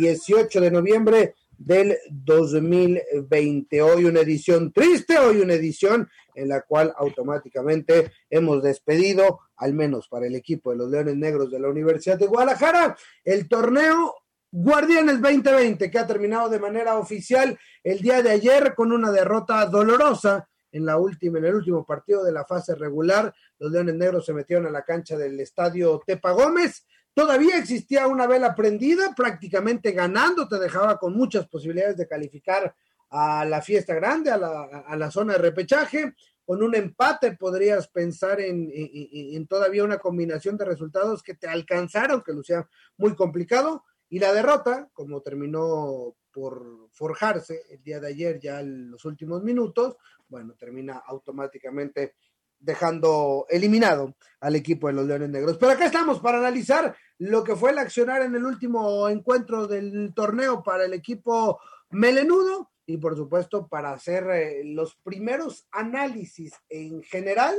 18 de noviembre del 2020. Hoy una edición triste, hoy una edición en la cual automáticamente hemos despedido, al menos para el equipo de los Leones Negros de la Universidad de Guadalajara, el torneo Guardianes 2020, que ha terminado de manera oficial el día de ayer con una derrota dolorosa en la última, en el último partido de la fase regular. Los Leones Negros se metieron a la cancha del estadio Tepa Gómez Todavía existía una vela prendida, prácticamente ganando, te dejaba con muchas posibilidades de calificar a la fiesta grande, a la, zona de repechaje. Con un empate podrías pensar en, todavía una combinación de resultados que te alcanzaron, que lucía muy complicado. Y la derrota, como terminó por forjarse el día de ayer, ya en los últimos minutos, bueno, termina automáticamente dejando eliminado al equipo de los Leones Negros. Pero acá estamos para analizar lo que fue el accionar en el último encuentro del torneo para el equipo melenudo y por supuesto para hacer eh, los primeros análisis en general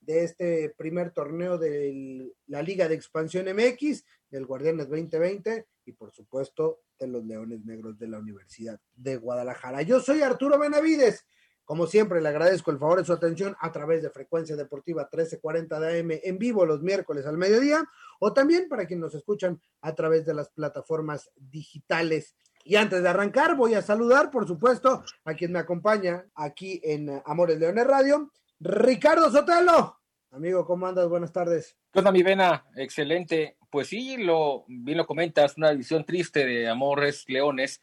de este primer torneo de la Liga de Expansión MX, del Guardianes 2020 y por supuesto de los Leones Negros de la Universidad de Guadalajara. Yo soy Arturo Benavides como siempre, le agradezco el favor de su atención a través de Frecuencia Deportiva 1340 de AM en vivo los miércoles al mediodía o también para quienes nos escuchan a través de las plataformas digitales. Y antes de arrancar, voy a saludar, por supuesto, a quien me acompaña aquí en Amores Leones Radio, Ricardo Sotelo. Amigo, ¿cómo andas? Buenas tardes. ¿Qué onda, mi vena? Excelente. Pues sí, lo, bien lo comentas, una edición triste de Amores Leones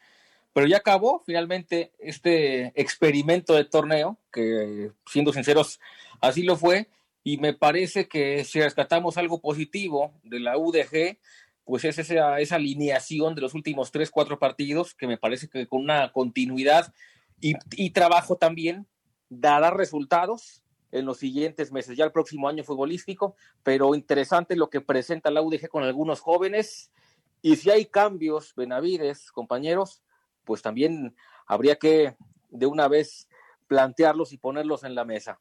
pero ya acabó finalmente este experimento de torneo, que siendo sinceros, así lo fue, y me parece que si rescatamos algo positivo de la UDG, pues es esa, esa alineación de los últimos tres, cuatro partidos, que me parece que con una continuidad y, y trabajo también dará resultados en los siguientes meses, ya el próximo año futbolístico, pero interesante lo que presenta la UDG con algunos jóvenes. Y si hay cambios, Benavides, compañeros, pues también habría que de una vez plantearlos y ponerlos en la mesa.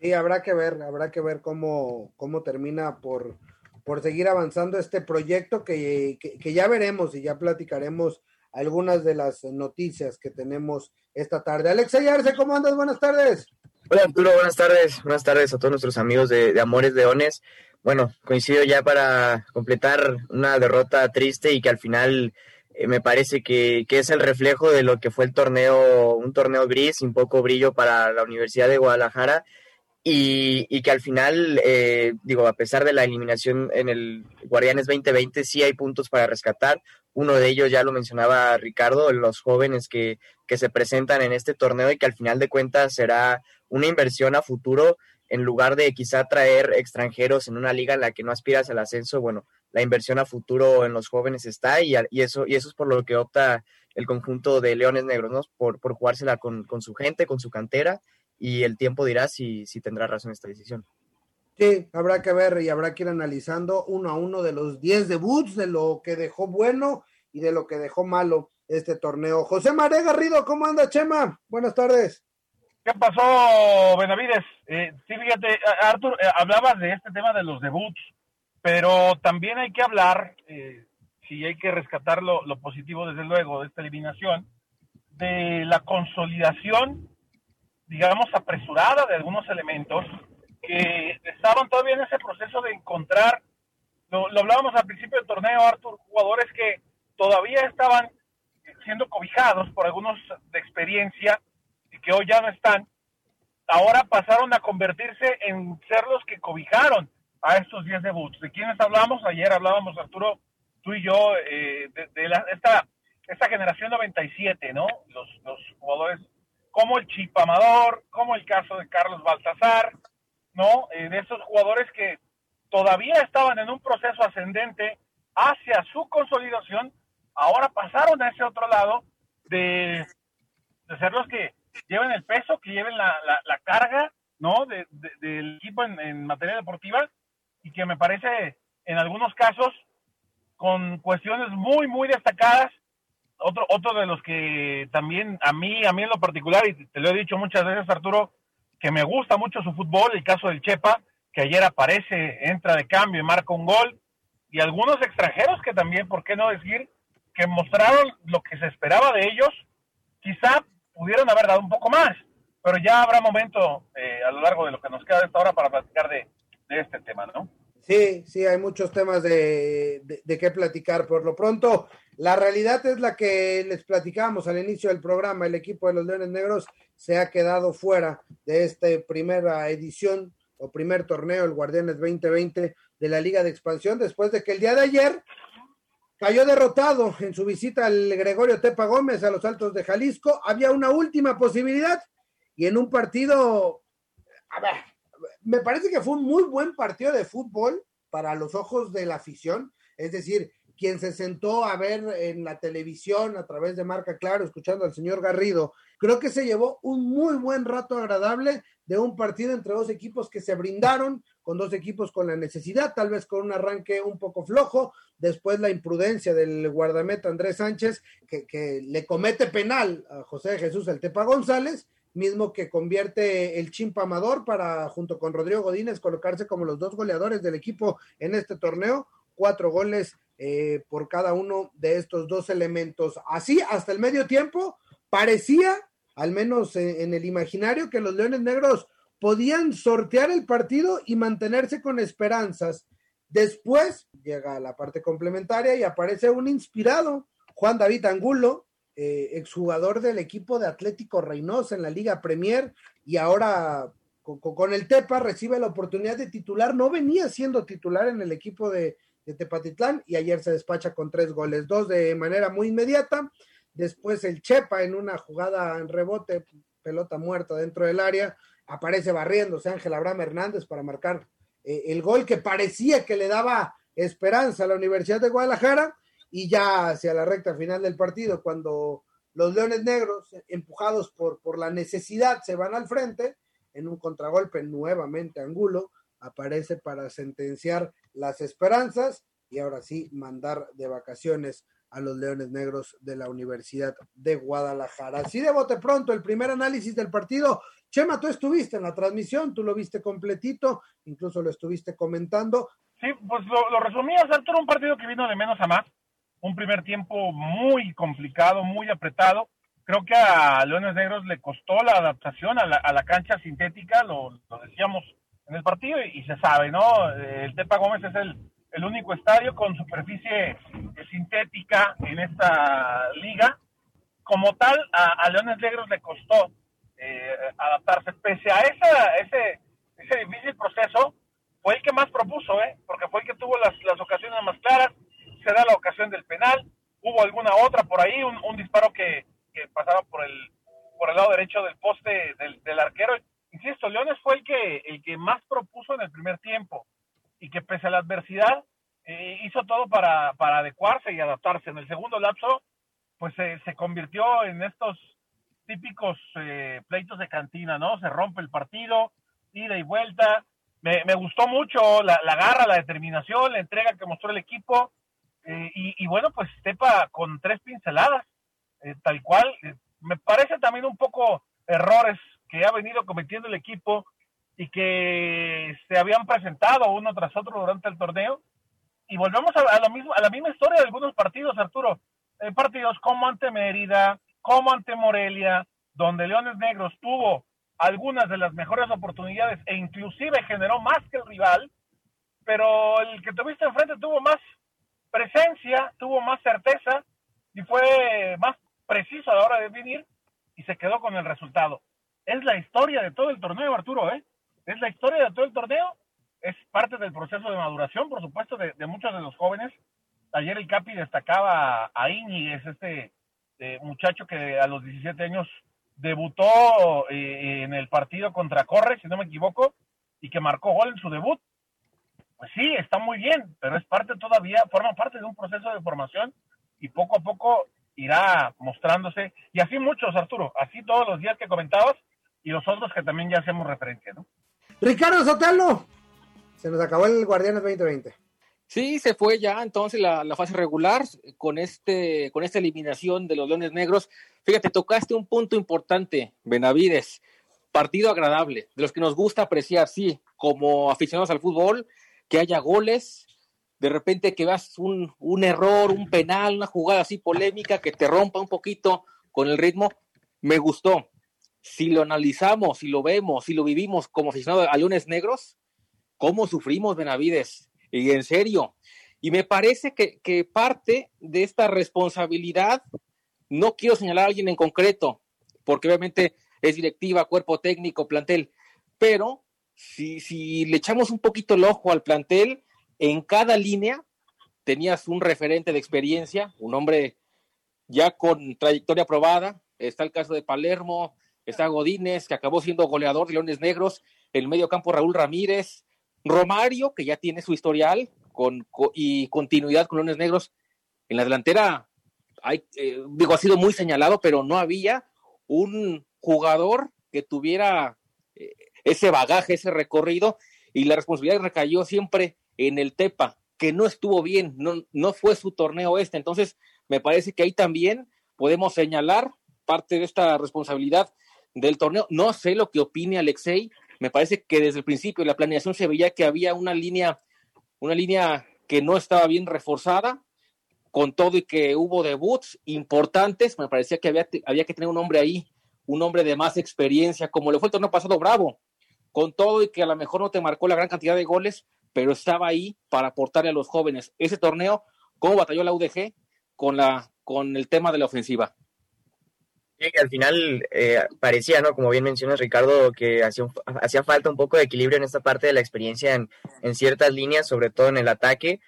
Sí, habrá que ver, habrá que ver cómo, cómo termina por, por seguir avanzando este proyecto que, que, ya veremos y ya platicaremos algunas de las noticias que tenemos esta tarde. Alex Ayarse, ¿cómo andas? Buenas tardes. Hola Arturo, buenas tardes. Buenas tardes a todos nuestros amigos de, de Amores Leones. Bueno, coincido ya para completar una derrota triste y que al final me parece que, es el reflejo de lo que fue el torneo, un torneo gris, un poco brillo para la Universidad de Guadalajara y, que al final, eh, digo, a pesar de la eliminación en el Guardianes 2020, sí hay puntos para rescatar. Uno de ellos ya lo mencionaba Ricardo, los jóvenes que, que se presentan en este torneo y que al final de cuentas será una inversión a futuro en lugar de quizá traer extranjeros en una liga en la que no aspiras al ascenso, bueno, la inversión a futuro en los jóvenes está y, y, eso, y eso es por lo que opta el conjunto de Leones Negros, ¿no? Por, por jugársela con, con su gente, con su cantera y el tiempo dirá si, si tendrá razón esta decisión. Sí, habrá que ver y habrá que ir analizando uno a uno de los 10 debuts, de lo que dejó bueno y de lo que dejó malo este torneo. José Maré Garrido, ¿cómo anda, Chema? Buenas tardes. ¿Qué pasó, Benavides? Eh, sí, fíjate, Artur, eh, hablabas de este tema de los debuts pero también hay que hablar, eh, si hay que rescatar lo, positivo desde luego de esta eliminación, de la consolidación, digamos, apresurada de algunos elementos que estaban todavía en ese proceso de encontrar, lo, lo hablábamos al principio del torneo, Arthur, jugadores que todavía estaban siendo cobijados por algunos de experiencia y que hoy ya no están, ahora pasaron a convertirse en ser los que cobijaron a estos 10 debuts. ¿De quiénes hablamos? Ayer hablábamos, Arturo, tú y yo, eh, de, la, esta, esta generación 97, ¿no? Los, los jugadores como el Chip Amador, como el caso de Carlos Baltasar, ¿no? Eh, de esos jugadores que todavía estaban en un proceso ascendente hacia su consolidación, ahora pasaron a ese otro lado de, ser los que lleven el peso, que lleven la, la, carga, ¿no? De, del equipo en materia deportiva y que me parece en algunos casos con cuestiones muy, muy destacadas. Otro, otro de los que también a mí, a mí en lo particular, y te lo he dicho muchas veces, Arturo, que me gusta mucho su fútbol, el caso del Chepa, que ayer aparece, entra de cambio y marca un gol, y algunos extranjeros que también, ¿por qué no decir? Que mostraron lo que se esperaba de ellos, quizá pudieron haber dado un poco más, pero ya habrá momento eh, a lo largo de lo que nos queda de esta hora para platicar de, de este tema, ¿no? Sí, sí, hay muchos temas de, de, qué platicar. Por lo pronto, la realidad es la que les platicamos al inicio del programa. El equipo de los Leones Negros se ha quedado fuera de esta primera edición o primer torneo, el Guardianes 2020 de la Liga de Expansión, después de que el día de ayer cayó derrotado en su visita al Gregorio Tepa Gómez a los Altos de Jalisco. Había una última posibilidad y en un partido, a ver, me parece que fue un muy buen partido de fútbol para los ojos de la afición, es decir, quien se sentó a ver en la televisión a través de Marca Claro, escuchando al señor Garrido, creo que se llevó un muy buen rato agradable de un partido entre dos equipos que se brindaron, con dos equipos con la necesidad, tal vez con un arranque un poco flojo, después la imprudencia del guardameta Andrés Sánchez, que, que le comete penal a José Jesús El Tepa González, mismo que convierte el Chimpa Amador para, junto con Rodrigo Godínez, colocarse como los dos goleadores del equipo en este torneo, cuatro goles eh, por cada uno de estos dos elementos. Así, hasta el medio tiempo, parecía, al menos en el imaginario, que los Leones Negros podían sortear el partido y mantenerse con esperanzas. Después llega la parte complementaria y aparece un inspirado, Juan David Angulo, eh, exjugador del equipo de Atlético Reynosa en la Liga Premier y ahora con, el Tepa recibe la oportunidad de titular. No venía siendo titular en el equipo de, de Tepatitlán y ayer se despacha con tres goles, dos de manera muy inmediata. Después el Chepa en una jugada en rebote, pelota muerta dentro del área, aparece barriéndose Ángel Abraham Hernández para marcar eh, el gol que parecía que le daba esperanza a la Universidad de Guadalajara y ya hacia la recta final del partido, cuando los Leones Negros, empujados por, por la necesidad, se van al frente, en un contragolpe nuevamente Angulo, aparece para sentenciar las esperanzas y ahora sí mandar de vacaciones a los Leones Negros de la Universidad de Guadalajara. Así de bote pronto, el primer análisis del partido. Chema, tú estuviste en la transmisión, tú lo viste completito, incluso lo estuviste comentando. Sí, pues lo, lo resumías, Arturo, un partido que vino de menos a más un primer tiempo muy complicado, muy apretado. Creo que a Leones Negros le costó la adaptación a la, a la cancha sintética, lo, lo, decíamos en el partido y, se sabe, ¿no? El Tepa Gómez es el, el único estadio con superficie sintética en esta liga. Como tal, a, Leones Negros le costó eh, adaptarse. Pese a esa, ese, ese difícil proceso, fue el que más propuso, ¿eh? Porque fue el que tuvo las, las ocasiones más claras, se da la ocasión del penal, hubo alguna otra por ahí, un, disparo que, pasaba por el, por el lado derecho del poste del, arquero. Insisto, Leones fue el que, el que más propuso en el primer tiempo y que pese a la adversidad eh, hizo todo para, para adecuarse y adaptarse. En el segundo lapso, pues se convirtió en estos típicos eh, pleitos de cantina, ¿no? Se rompe el partido, ida y vuelta. Me, me gustó mucho la, la, garra, la determinación, la entrega que mostró el equipo. Eh, y, bueno, pues Tepa con tres pinceladas, eh, tal cual. Eh, me parece también un poco errores que ha venido cometiendo el equipo y que se habían presentado uno tras otro durante el torneo. Y volvemos a, lo mismo, a la misma historia de algunos partidos, Arturo. partidos como ante Mérida, como ante Morelia, donde Leones Negros tuvo algunas de las mejores oportunidades e inclusive generó más que el rival, pero el que tuviste enfrente tuvo más presencia, tuvo más certeza y fue más preciso a la hora de venir y se quedó con el resultado. Es la historia de todo el torneo, Arturo, ¿eh? Es la historia de todo el torneo, es parte del proceso de maduración, por supuesto, de, muchos de los jóvenes. Ayer el Capi destacaba a Iñiguez, este eh, muchacho que a los 17 años debutó eh, en el partido contra Corre, si no me equivoco, y que marcó gol en su debut pues sí, está muy bien, pero es parte todavía, forma parte de un proceso de formación y poco a poco irá mostrándose. Y así muchos, Arturo, así todos los días que comentabas y los otros que también ya hacemos referencia, ¿no? Ricardo Sotelo, se nos acabó el Guardianes 2020. Sí, se fue ya entonces la, la, fase regular con este con esta eliminación de los Leones Negros. Fíjate, tocaste un punto importante, Benavides. Partido agradable, de los que nos gusta apreciar, sí, como aficionados al fútbol, que haya goles, de repente que veas un, un error, un penal, una jugada así polémica que te rompa un poquito con el ritmo, me gustó. Si lo analizamos, si lo vemos, si lo vivimos como aficionados a Leones Negros, ¿cómo sufrimos, Benavides? Y en serio. Y me parece que, que parte de esta responsabilidad, no quiero señalar a alguien en concreto, porque obviamente es directiva, cuerpo técnico, plantel, pero si, si le echamos un poquito el ojo al plantel, en cada línea tenías un referente de experiencia, un hombre ya con trayectoria probada. Está el caso de Palermo, está Godínez, que acabó siendo goleador de Leones Negros, el medio campo Raúl Ramírez, Romario, que ya tiene su historial con, y continuidad con Leones Negros. En la delantera, hay, eh, digo, ha sido muy señalado, pero no había un jugador que tuviera eh, ese bagaje, ese recorrido, y la responsabilidad recayó siempre en el Tepa, que no estuvo bien, no, no fue su torneo este. Entonces, me parece que ahí también podemos señalar parte de esta responsabilidad del torneo. No sé lo que opine Alexei, me parece que desde el principio la planeación se veía que había una línea, una línea que no estaba bien reforzada, con todo y que hubo debuts importantes, me parecía que había, había que tener un hombre ahí, un hombre de más experiencia, como lo fue el torneo pasado Bravo, con todo y que a lo mejor no te marcó la gran cantidad de goles, pero estaba ahí para aportarle a los jóvenes. Ese torneo, ¿cómo batalló la UDG con, la, con el tema de la ofensiva? Sí, al final eh, parecía, ¿no? Como bien mencionas, Ricardo, que hacía, falta un poco de equilibrio en esta parte de la experiencia en, en ciertas líneas, sobre todo en el ataque.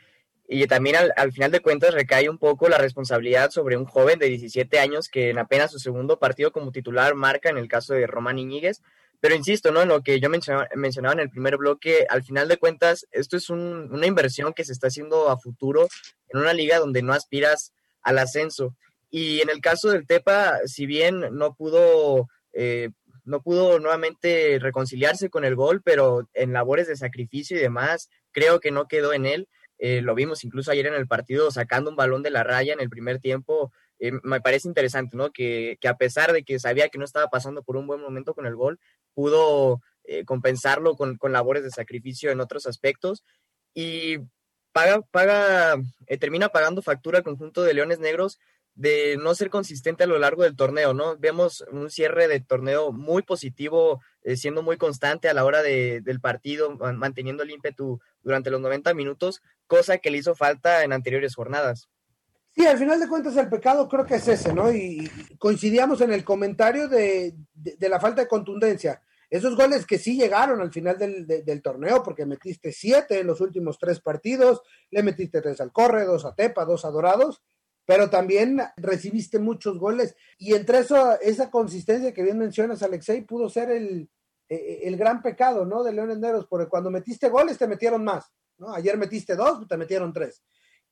Y también al, al, final de cuentas recae un poco la responsabilidad sobre un joven de 17 años que en apenas su segundo partido como titular marca en el caso de Román Iñiguez, pero insisto, ¿no? En lo que yo mencionaba, mencionaba en el primer bloque, al final de cuentas, esto es un, una inversión que se está haciendo a futuro en una liga donde no aspiras al ascenso. Y en el caso del Tepa, si bien no pudo, eh, no pudo nuevamente reconciliarse con el gol, pero en labores de sacrificio y demás, creo que no quedó en él. Eh, lo vimos incluso ayer en el partido sacando un balón de la raya en el primer tiempo. Eh, me parece interesante, ¿no? Que, que, a pesar de que sabía que no estaba pasando por un buen momento con el gol, pudo eh, compensarlo con, con, labores de sacrificio en otros aspectos y paga, paga eh, termina pagando factura al conjunto de Leones Negros de no ser consistente a lo largo del torneo, ¿no? Vemos un cierre de torneo muy positivo, eh, siendo muy constante a la hora de, del partido, manteniendo el ímpetu durante los 90 minutos, cosa que le hizo falta en anteriores jornadas. Sí, al final de cuentas el pecado creo que es ese, ¿no? Y coincidíamos en el comentario de, de, la falta de contundencia. Esos goles que sí llegaron al final del, de, del, torneo, porque metiste siete en los últimos tres partidos, le metiste tres al Corre, dos a Tepa, dos a Dorados, pero también recibiste muchos goles. Y entre eso, esa consistencia que bien mencionas, Alexei, pudo ser el, el gran pecado, ¿no? De Leones Negros, porque cuando metiste goles te metieron más, ¿no? Ayer metiste dos, te metieron tres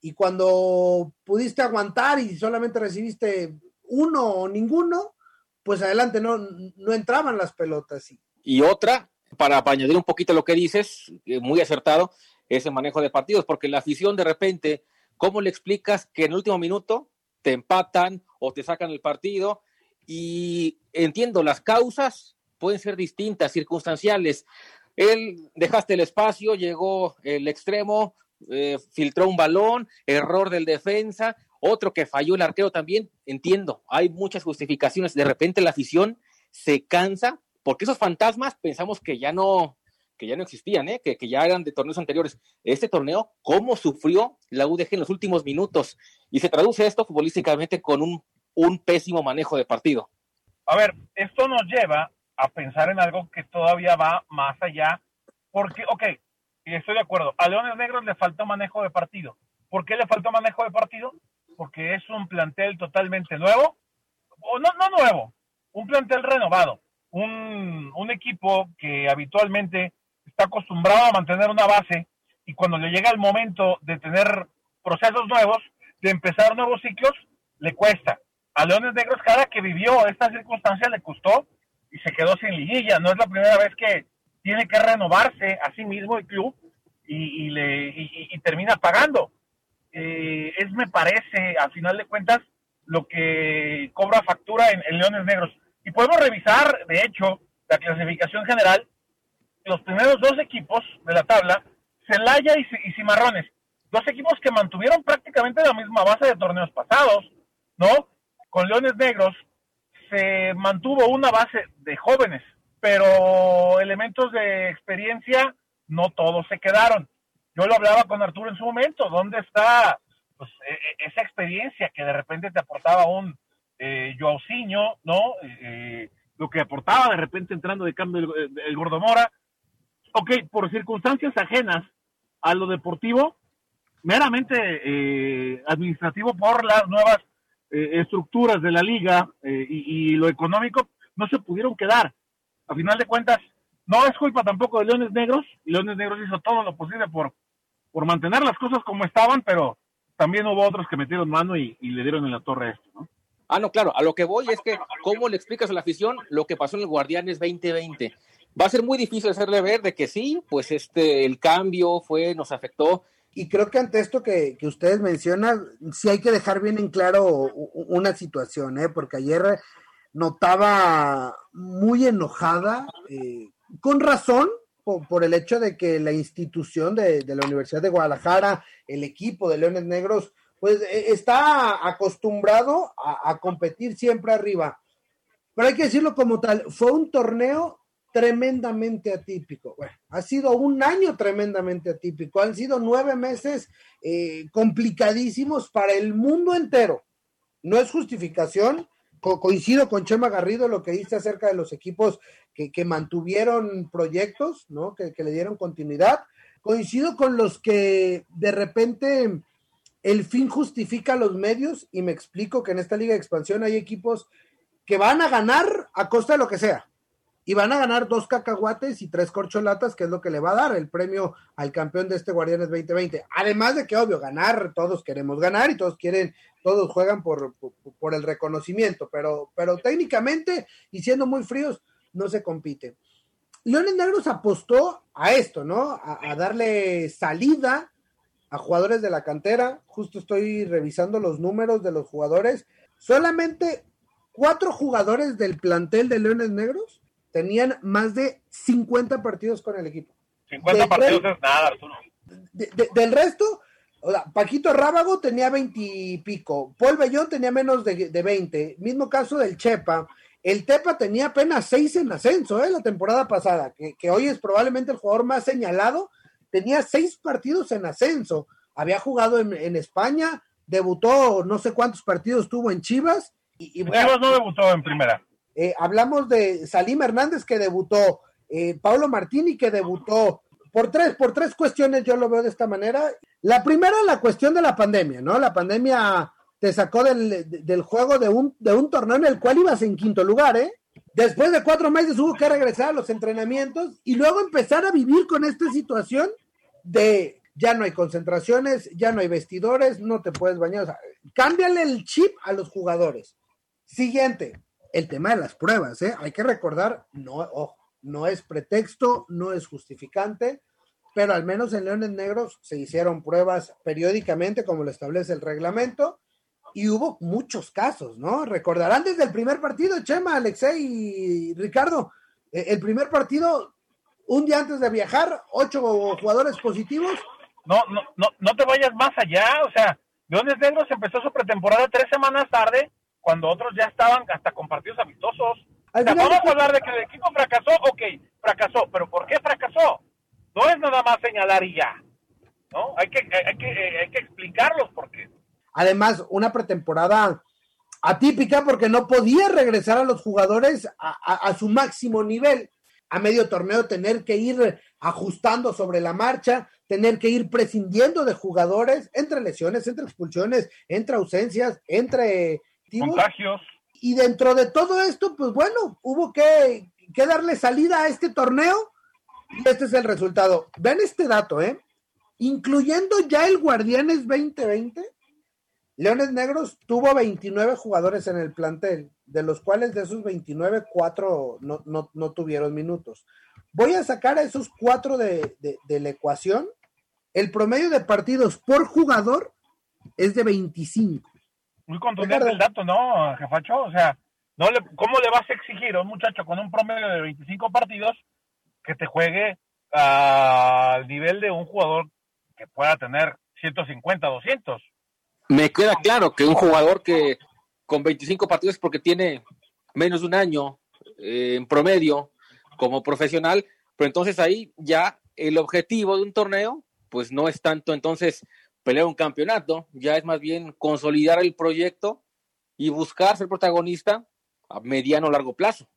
y cuando pudiste aguantar y solamente recibiste uno o ninguno, pues adelante no, no entraban las pelotas. Y, otra, para, añadir un poquito lo que dices, muy acertado, ese manejo de partidos, porque la afición de repente, ¿cómo le explicas que en el último minuto te empatan o te sacan el partido? Y entiendo, las causas pueden ser distintas, circunstanciales. Él dejaste el espacio, llegó el extremo, eh, filtró un balón, error del defensa, otro que falló el arquero también, entiendo, hay muchas justificaciones, de repente la afición se cansa, porque esos fantasmas pensamos que ya no, que ya no existían, ¿eh? que, que, ya eran de torneos anteriores. Este torneo, ¿cómo sufrió la UDG en los últimos minutos? Y se traduce esto futbolísticamente con un, un pésimo manejo de partido. A ver, esto nos lleva a pensar en algo que todavía va más allá, porque, ok, estoy de acuerdo. A Leones Negros le faltó manejo de partido. ¿Por qué le faltó manejo de partido? Porque es un plantel totalmente nuevo, o no, no nuevo, un plantel renovado, un, un equipo que habitualmente está acostumbrado a mantener una base y cuando le llega el momento de tener procesos nuevos, de empezar nuevos ciclos, le cuesta. A Leones Negros cada que vivió esta circunstancia le costó y se quedó sin liguilla. No es la primera vez que tiene que renovarse a sí mismo el club y, le, y, termina pagando. Eh, es, me parece, al final de cuentas, lo que cobra factura en, Leones Negros. Y podemos revisar, de hecho, la clasificación general, los primeros dos equipos de la tabla, Celaya y, y Cimarrones, dos equipos que mantuvieron prácticamente la misma base de torneos pasados, ¿no? Con Leones Negros se mantuvo una base de jóvenes, pero elementos de experiencia no todos se quedaron. Yo lo hablaba con Arturo en su momento, ¿dónde está pues, e, e, esa experiencia que de repente te aportaba un eh, Joaucinho, ¿no? Eh, eh, lo que aportaba de repente entrando de cambio el, el Gordomora. Ok, por circunstancias ajenas a lo deportivo, meramente eh, administrativo por las nuevas estructuras de la liga y, y, lo económico, no se pudieron quedar. A final de cuentas, no es culpa tampoco de Leones Negros, Leones Negros hizo todo lo posible por, por mantener las cosas como estaban, pero también hubo otros que metieron mano y, le dieron en la torre esto, ¿no? Ah, no, claro, a lo que voy es que, ¿cómo le explicas a la afición lo que pasó en el Guardianes 2020? Va a ser muy difícil hacerle ver de que sí, pues este, el cambio fue, nos afectó. Y creo que ante esto que, que ustedes mencionan, sí hay que dejar bien en claro una situación, ¿eh? porque ayer notaba muy enojada, eh, con razón, por, el hecho de que la institución de, la Universidad de Guadalajara, el equipo de Leones Negros, pues e, está acostumbrado a, competir siempre arriba. Pero hay que decirlo como tal, fue un torneo tremendamente atípico. Bueno, ha sido un año tremendamente atípico. Han sido nueve meses eh, complicadísimos para el mundo entero. No es justificación, coincido con Chema Garrido lo que dice acerca de los equipos que, mantuvieron proyectos, ¿no? Que, le dieron continuidad. Coincido con los que de repente el fin justifica los medios y me explico que en esta liga de expansión hay equipos que van a ganar a costa de lo que sea. Y van a ganar dos cacahuates y tres corcholatas, que es lo que le va a dar el premio al campeón de este Guardianes 2020. Además de que, obvio, ganar, todos queremos ganar y todos quieren todos juegan por, por, el reconocimiento, pero, pero técnicamente, y siendo muy fríos, no se compite. Leones Negros apostó a esto, ¿no? A, darle salida a jugadores de la cantera. Justo estoy revisando los números de los jugadores. Solamente cuatro jugadores del plantel de Leones Negros tenían más de 50 partidos con el equipo. 50 partidos es nada, Arturo. del resto, Paquito Rábago tenía 20 y pico, Paul Bellón tenía menos de, de 20, mismo caso del Chepa. El Tepa tenía apenas 6 en ascenso, ¿eh? La temporada pasada, que, hoy es probablemente el jugador más señalado, tenía 6 partidos en ascenso. Había jugado en, España, debutó, no sé cuántos partidos tuvo en Chivas. Y, Chivas no debutó en primera. Eh, hablamos de Salim Hernández que debutó, eh, Pablo Martini que debutó, por tres, por tres cuestiones yo lo veo de esta manera. La primera, la cuestión de la pandemia, ¿no? La pandemia te sacó del, del juego de un, de un torneo en el cual ibas en quinto lugar, ¿eh? Después de cuatro meses hubo que regresar a los entrenamientos y luego empezar a vivir con esta situación de ya no hay concentraciones, ya no hay vestidores, no te puedes bañar. O sea, cámbiale el chip a los jugadores. Siguiente, el tema de las pruebas, ¿eh? Hay que recordar, no, ojo, no es pretexto, no es justificante pero al menos en Leones Negros se hicieron pruebas periódicamente como lo establece el reglamento y hubo muchos casos, ¿no? Recordarán desde el primer partido, Chema, Alexei y Ricardo, eh, el primer partido, un día antes de viajar, ocho jugadores positivos. No, no, no, no te vayas más allá, o sea, Leones Negros empezó su pretemporada tres semanas tarde, cuando otros ya estaban hasta con partidos amistosos. O sea, vamos a hablar de que el equipo fracasó, ok, fracasó, pero ¿por qué fracasó? No es nada más señalar y ya. ¿no? Hay que, hay que, hay que explicarlos porque. Además, una pretemporada atípica porque no podía regresar a los jugadores a, su máximo nivel. A medio torneo tener que ir ajustando sobre la marcha, tener que ir prescindiendo de jugadores entre lesiones, entre expulsiones, entre ausencias, entre contagios. Y dentro de todo esto, pues bueno, hubo que, que darle salida a este torneo y este es el resultado. Vean este dato, ¿eh? Incluyendo ya el Guardianes 2020, Leones Negros tuvo 29 jugadores en el plantel, de los cuales de esos 29, cuatro no, no, tuvieron minutos. Voy a sacar a esos cuatro de, de, la ecuación. El promedio de partidos por jugador es de 25. Muy contundente el dato, ¿no, jefacho? O sea, no le, ¿cómo le vas a exigir a un muchacho con un promedio de 25 partidos que te juegue al nivel de un jugador que pueda tener 150, 200? Me queda claro que un jugador que con 25 partidos porque tiene menos de un año eh, en promedio como profesional, pero entonces ahí ya el objetivo de un torneo pues no es tanto entonces pelear un campeonato, ya es más bien consolidar el proyecto y buscar ser protagonista a mediano o largo plazo.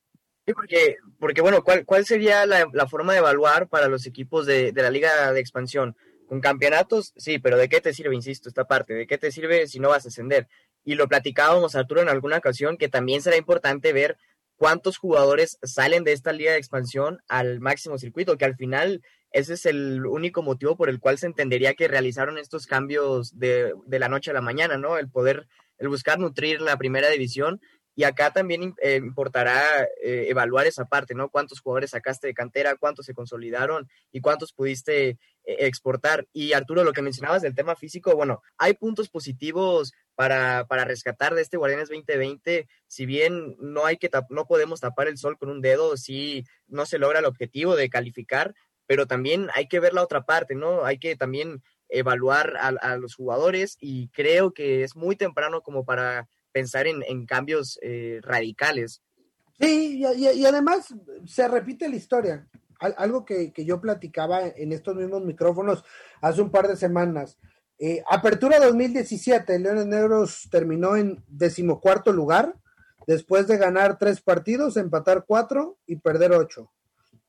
Sí, porque, porque bueno, ¿cuál, cuál sería la, forma de evaluar para los equipos de, de la liga de expansión? Con campeonatos, sí, pero ¿de qué te sirve, insisto, esta parte? ¿De qué te sirve si no vas a ascender? Y lo platicábamos, Arturo, en alguna ocasión, que también será importante ver cuántos jugadores salen de esta liga de expansión al máximo circuito, que al final ese es el único motivo por el cual se entendería que realizaron estos cambios de, de la noche a la mañana, ¿no? El poder, el buscar nutrir la primera división y acá también eh, importará eh, evaluar esa parte, ¿no? Cuántos jugadores sacaste de cantera, cuántos se consolidaron y cuántos pudiste eh, exportar. Y Arturo, lo que mencionabas del tema físico, bueno, hay puntos positivos para, para rescatar de este Guardianes 2020. Si bien no hay que no podemos tapar el sol con un dedo, si no se logra el objetivo de calificar, pero también hay que ver la otra parte, ¿no? Hay que también evaluar a, los jugadores y creo que es muy temprano como para pensar en, cambios eh, radicales. Sí, y, además se repite la historia. algo que, yo platicaba en estos mismos micrófonos hace un par de semanas. Eh, apertura 2017, Leones Negros terminó en decimocuarto lugar, después de ganar tres partidos, empatar cuatro y perder ocho.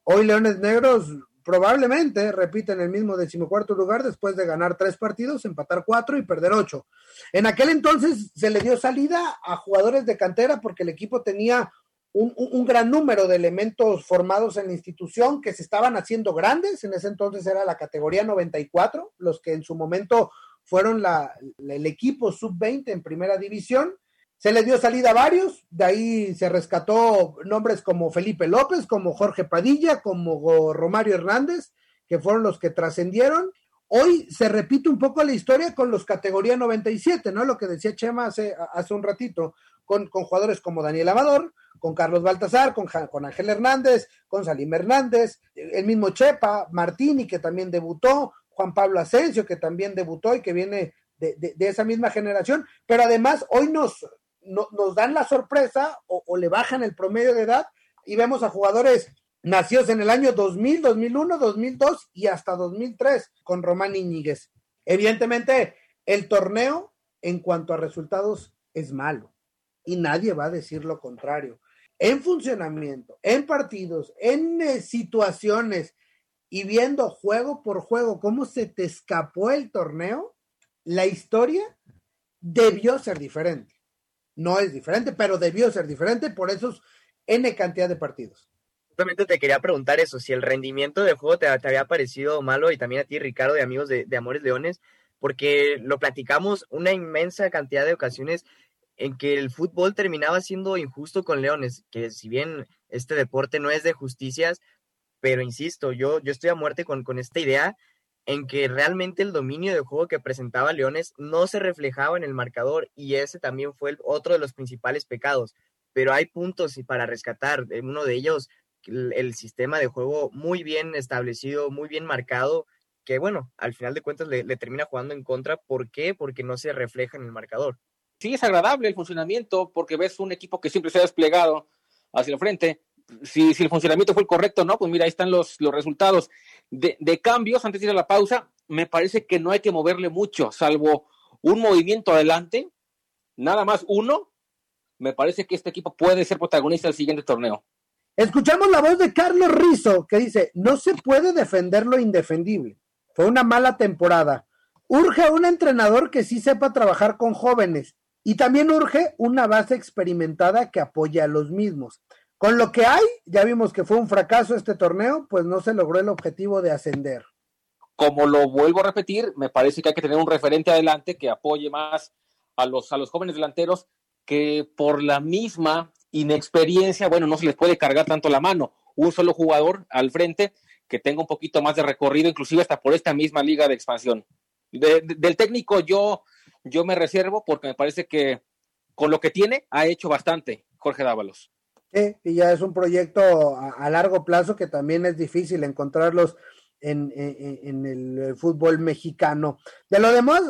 Hoy Leones Negros probablemente repiten el mismo decimocuarto lugar después de ganar tres partidos, empatar cuatro y perder ocho. En aquel entonces se le dio salida a jugadores de cantera porque el equipo tenía un, gran número de elementos formados en la institución que se estaban haciendo grandes. En ese entonces era la categoría 94, los que en su momento fueron el equipo sub-20 en primera división. Se le dio salida a varios, de ahí se rescató nombres como Felipe López, como Jorge Padilla, como Romario Hernández, que fueron los que trascendieron. Hoy se repite un poco la historia con los categoría 97, ¿no? Lo que decía Chema hace, hace un ratito, con, con jugadores como Daniel Amador, con Carlos Baltasar, con, con Ángel Hernández, con Salim Hernández, el mismo Chepa, Martini, que también debutó, Juan Pablo Asensio, que también debutó y que viene de, de esa misma generación, pero además hoy nos, nos dan la sorpresa o, le bajan el promedio de edad y vemos a jugadores nacidos en el año 2000, 2001, 2002 y hasta 2003 con Román Iñiguez. Evidentemente, el torneo en cuanto a resultados es malo y nadie va a decir lo contrario. En funcionamiento, en partidos, en eh, situaciones y viendo juego por juego cómo se te escapó el torneo, la historia debió ser diferente no es diferente, pero debió ser diferente por esos N cantidad de partidos. Justamente te quería preguntar eso, si el rendimiento del juego te, había parecido malo y también a ti, Ricardo, de amigos de, Amores Leones, porque lo platicamos una inmensa cantidad de ocasiones en que el fútbol terminaba siendo injusto con Leones, que si bien este deporte no es de justicias, pero insisto, yo, yo estoy a muerte con, con esta idea en que realmente el dominio de juego que presentaba Leones no se reflejaba en el marcador y ese también fue otro de los principales pecados. Pero hay puntos y para rescatar, uno de ellos, el, sistema de juego muy bien establecido, muy bien marcado, que bueno, al final de cuentas le, termina jugando en contra. ¿Por qué? Porque no se refleja en el marcador. Sí, es agradable el funcionamiento porque ves un equipo que siempre se ha desplegado hacia el frente, si, si el funcionamiento fue el correcto no, pues mira, ahí están los, los resultados. De, cambios, antes de ir a la pausa, me parece que no hay que moverle mucho, salvo un movimiento adelante, nada más uno, me parece que este equipo puede ser protagonista del siguiente torneo. Escuchamos la voz de Carlos Rizo, que dice, no se puede defender lo indefendible. Fue una mala temporada. Urge a un entrenador que sí sepa trabajar con jóvenes y también urge una base experimentada que apoye a los mismos. Con lo que hay, ya vimos que fue un fracaso este torneo, pues no se logró el objetivo de ascender. Como lo vuelvo a repetir, me parece que hay que tener un referente adelante que apoye más a los, a los jóvenes delanteros que por la misma inexperiencia, bueno, no se les puede cargar tanto la mano. Un solo jugador al frente que tenga un poquito más de recorrido, inclusive hasta por esta misma liga de expansión. del técnico yo, yo me reservo porque me parece que con lo que tiene ha hecho bastante Jorge Dávalos. Y ya es un proyecto a, largo plazo que también es difícil encontrarlos en, el fútbol mexicano. De lo demás,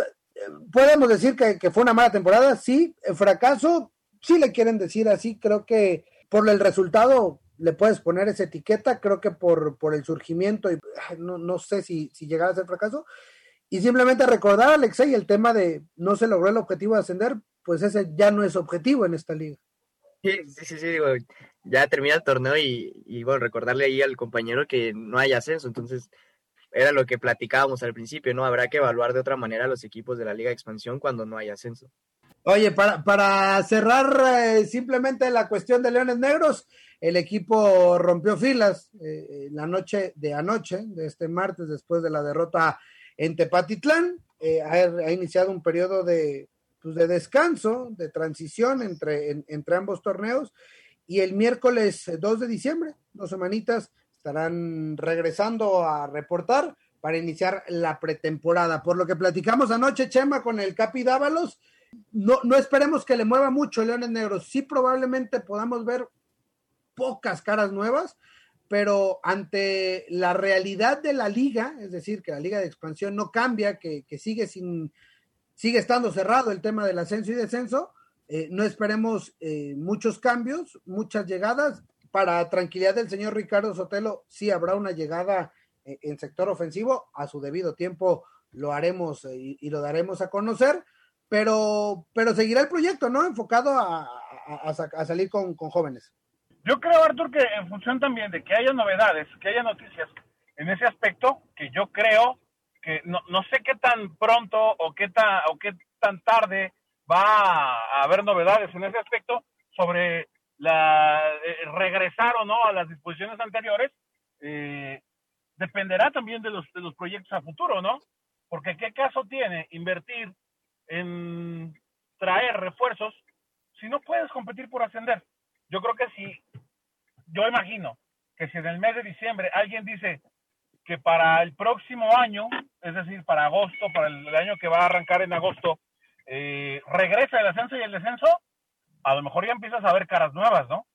podemos decir que, fue una mala temporada, sí, fracaso, sí le quieren decir así, creo que por el resultado le puedes poner esa etiqueta, creo que por, por el surgimiento, y no, no sé si, si llegara a ser fracaso, y simplemente recordar, Alexei, el tema de no se logró el objetivo de ascender, pues ese ya no es objetivo en esta liga. Sí, sí, sí, digo, ya termina el torneo y, y bueno, recordarle ahí al compañero que no hay ascenso, entonces era lo que platicábamos al principio, ¿no? Habrá que evaluar de otra manera a los equipos de la Liga de Expansión cuando no hay ascenso. Oye, para, para cerrar eh, simplemente la cuestión de Leones Negros, el equipo rompió filas eh, la noche de anoche, de este martes, después de la derrota en Tepatitlán. Eh, ha, iniciado un periodo de, pues, de descanso, de transición entre, entre ambos torneos. Y el miércoles 2 de diciembre, dos semanitas, estarán regresando a reportar para iniciar la pretemporada. Por lo que platicamos anoche, Chema, con el Capi Dávalos, no, no esperemos que le mueva mucho Leones Negros. Sí, probablemente podamos ver pocas caras nuevas, pero ante la realidad de la liga, es decir, que la liga de expansión no cambia, que, sigue sin, sigue estando cerrado el tema del ascenso y descenso, eh, no esperemos eh, muchos cambios, muchas llegadas para tranquilidad del señor Ricardo Sotelo, sí habrá una llegada eh, en sector ofensivo, a su debido tiempo lo haremos y, lo daremos a conocer, pero, pero seguirá el proyecto, ¿no? Enfocado a, salir con, jóvenes. Yo creo, Artur, que en función también de que haya novedades, que haya noticias en ese aspecto, que yo creo que no, no sé qué tan pronto o qué tan, o qué tan tarde va a haber novedades en ese aspecto sobre la, eh, regresar o no a las disposiciones anteriores, eh, dependerá también de los, de los proyectos a futuro, ¿no? Porque qué caso tiene invertir en traer refuerzos si no puedes competir por ascender. Yo creo que si, yo imagino que si en el mes de diciembre alguien dice que para el próximo año, es decir, para agosto, para el, año que va a arrancar en agosto, eh, regresa el ascenso y el descenso, a lo mejor ya empiezas a ver caras nuevas, ¿no?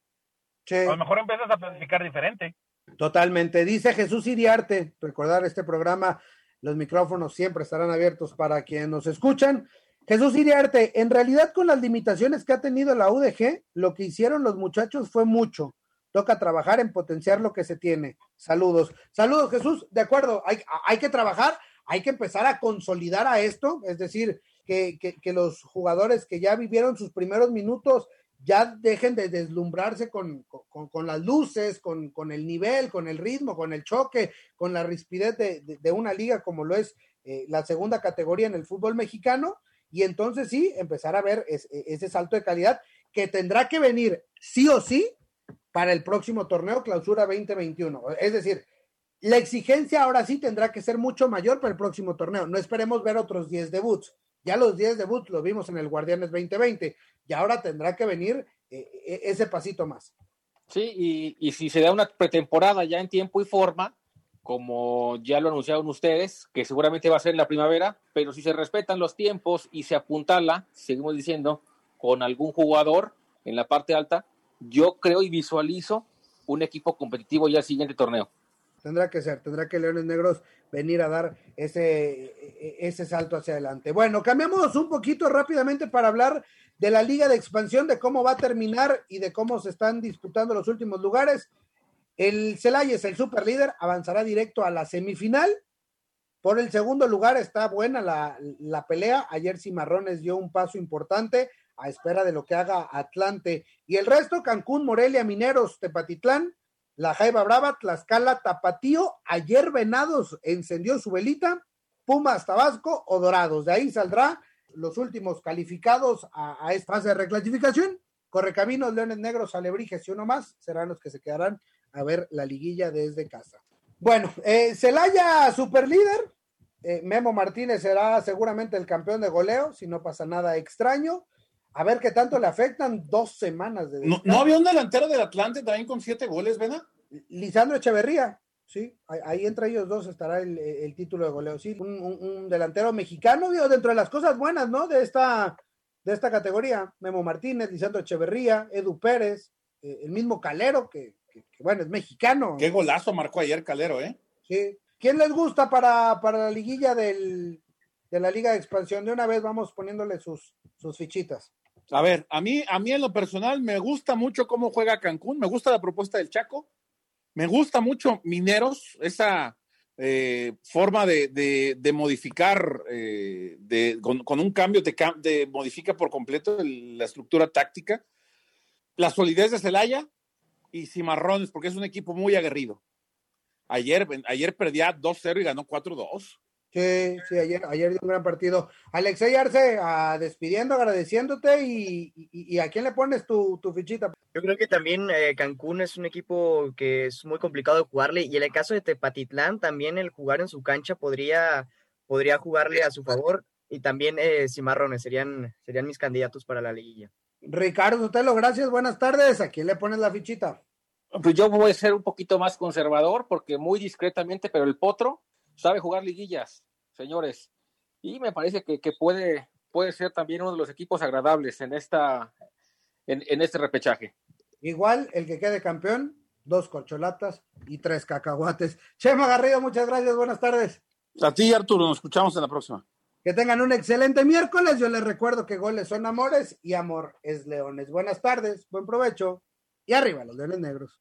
Sí. A lo mejor empiezas a planificar diferente. Totalmente. Dice Jesús Iriarte, recordar este programa, los micrófonos siempre estarán abiertos para quienes nos escuchan. Jesús Iriarte, en realidad con las limitaciones que ha tenido la UDG, lo que hicieron los muchachos fue mucho. Toca trabajar en potenciar lo que se tiene. Saludos. Saludos, Jesús. De acuerdo, hay, hay que trabajar, hay que empezar a consolidar a esto, es decir, que, los jugadores que ya vivieron sus primeros minutos ya dejen de deslumbrarse con, las luces, con, el nivel, con el ritmo, con el choque, con la rispidez de, una liga como lo es eh, la segunda categoría en el fútbol mexicano, y entonces sí, empezar a ver ese salto de calidad que tendrá que venir sí o sí para el próximo torneo Clausura 2021. Es decir, la exigencia ahora sí tendrá que ser mucho mayor para el próximo torneo. No esperemos ver otros 10 debuts. Ya los 10 debuts lo vimos en el Guardianes 2020 y ahora tendrá que venir eh, eh, ese pasito más. Sí, y, si se da una pretemporada ya en tiempo y forma, como ya lo anunciaron ustedes, que seguramente va a ser en la primavera, pero si se respetan los tiempos y se apuntala, seguimos diciendo, con algún jugador en la parte alta, yo creo y visualizo un equipo competitivo ya el siguiente torneo. Tendrá que ser, tendrá que Leones Negros venir a dar ese, ese salto hacia adelante. Bueno, cambiamos un poquito rápidamente para hablar de la liga de expansión, de cómo va a terminar y de cómo se están disputando los últimos lugares. El Celayes, el super líder, avanzará directo a la semifinal. Por el segundo lugar está buena la, la pelea. Ayer Cimarrones dio un paso importante a espera de lo que haga Atlante. Y el resto, Cancún, Morelia, Mineros, Tepatitlán, la Jaiba Brava, Tlaxcala, Tapatío, ayer Venados encendió su velita, Pumas, Tabasco o Dorados. De ahí saldrá los últimos calificados a, esta fase de reclasificación. Correcaminos, Leones Negros, Alebrijes y uno más serán los que se quedarán a ver la liguilla desde casa. Bueno, eh, Celaya, super líder, Eh, Memo Martínez será seguramente el campeón de goleo, si no pasa nada extraño. A ver qué tanto le afectan dos semanas de. ¿No, ¿no había un delantero del Atlante también con siete goles, Vena? Lisandro Echeverría, sí, ahí, ahí entre ellos dos estará el, el título de goleo. Sí, un, un, un, delantero mexicano, digo, dentro de las cosas buenas, ¿no? De esta, de esta categoría. Memo Martínez, Lisandro Echeverría, Edu Pérez, eh, el mismo Calero, que, que, que, bueno, es mexicano. Qué golazo marcó ayer Calero, ¿eh? Sí. ¿Quién les gusta para, para la liguilla del, de la Liga de Expansión? De una vez vamos poniéndole sus, sus fichitas. A ver, a mí, a mí en lo personal me gusta mucho cómo juega Cancún, me gusta la propuesta del Chaco, me gusta mucho Mineros, esa eh, forma de, de, modificar, eh, de, con, un cambio de modifica por completo la estructura táctica, la solidez de Celaya y Cimarrones, porque es un equipo muy aguerrido. Ayer, ayer perdía 2-0 y ganó 4-2. Sí, sí, ayer, ayer dio un gran partido. Alexey Arce, uh, despidiendo, agradeciéndote y, y, y, a quién le pones tu, tu fichita. Yo creo que también eh, Cancún es un equipo que es muy complicado de jugarle y en el caso de Tepatitlán también el jugar en su cancha podría, podría jugarle a su favor y también eh, Cimarrones serían, serían mis candidatos para la liguilla. Ricardo Sotelo, gracias, buenas tardes. ¿A quién le pones la fichita? Pues yo voy a ser un poquito más conservador porque muy discretamente, pero el Potro sabe jugar liguillas, señores. Y me parece que, que puede, puede ser también uno de los equipos agradables en, esta, en, en este repechaje. Igual, el que quede campeón, dos corcholatas y tres cacahuates. Chema Garrido, muchas gracias, buenas tardes. A ti, Arturo, nos escuchamos en la próxima. Que tengan un excelente miércoles. Yo les recuerdo que goles son amores y amor es leones. Buenas tardes, buen provecho y arriba los leones negros.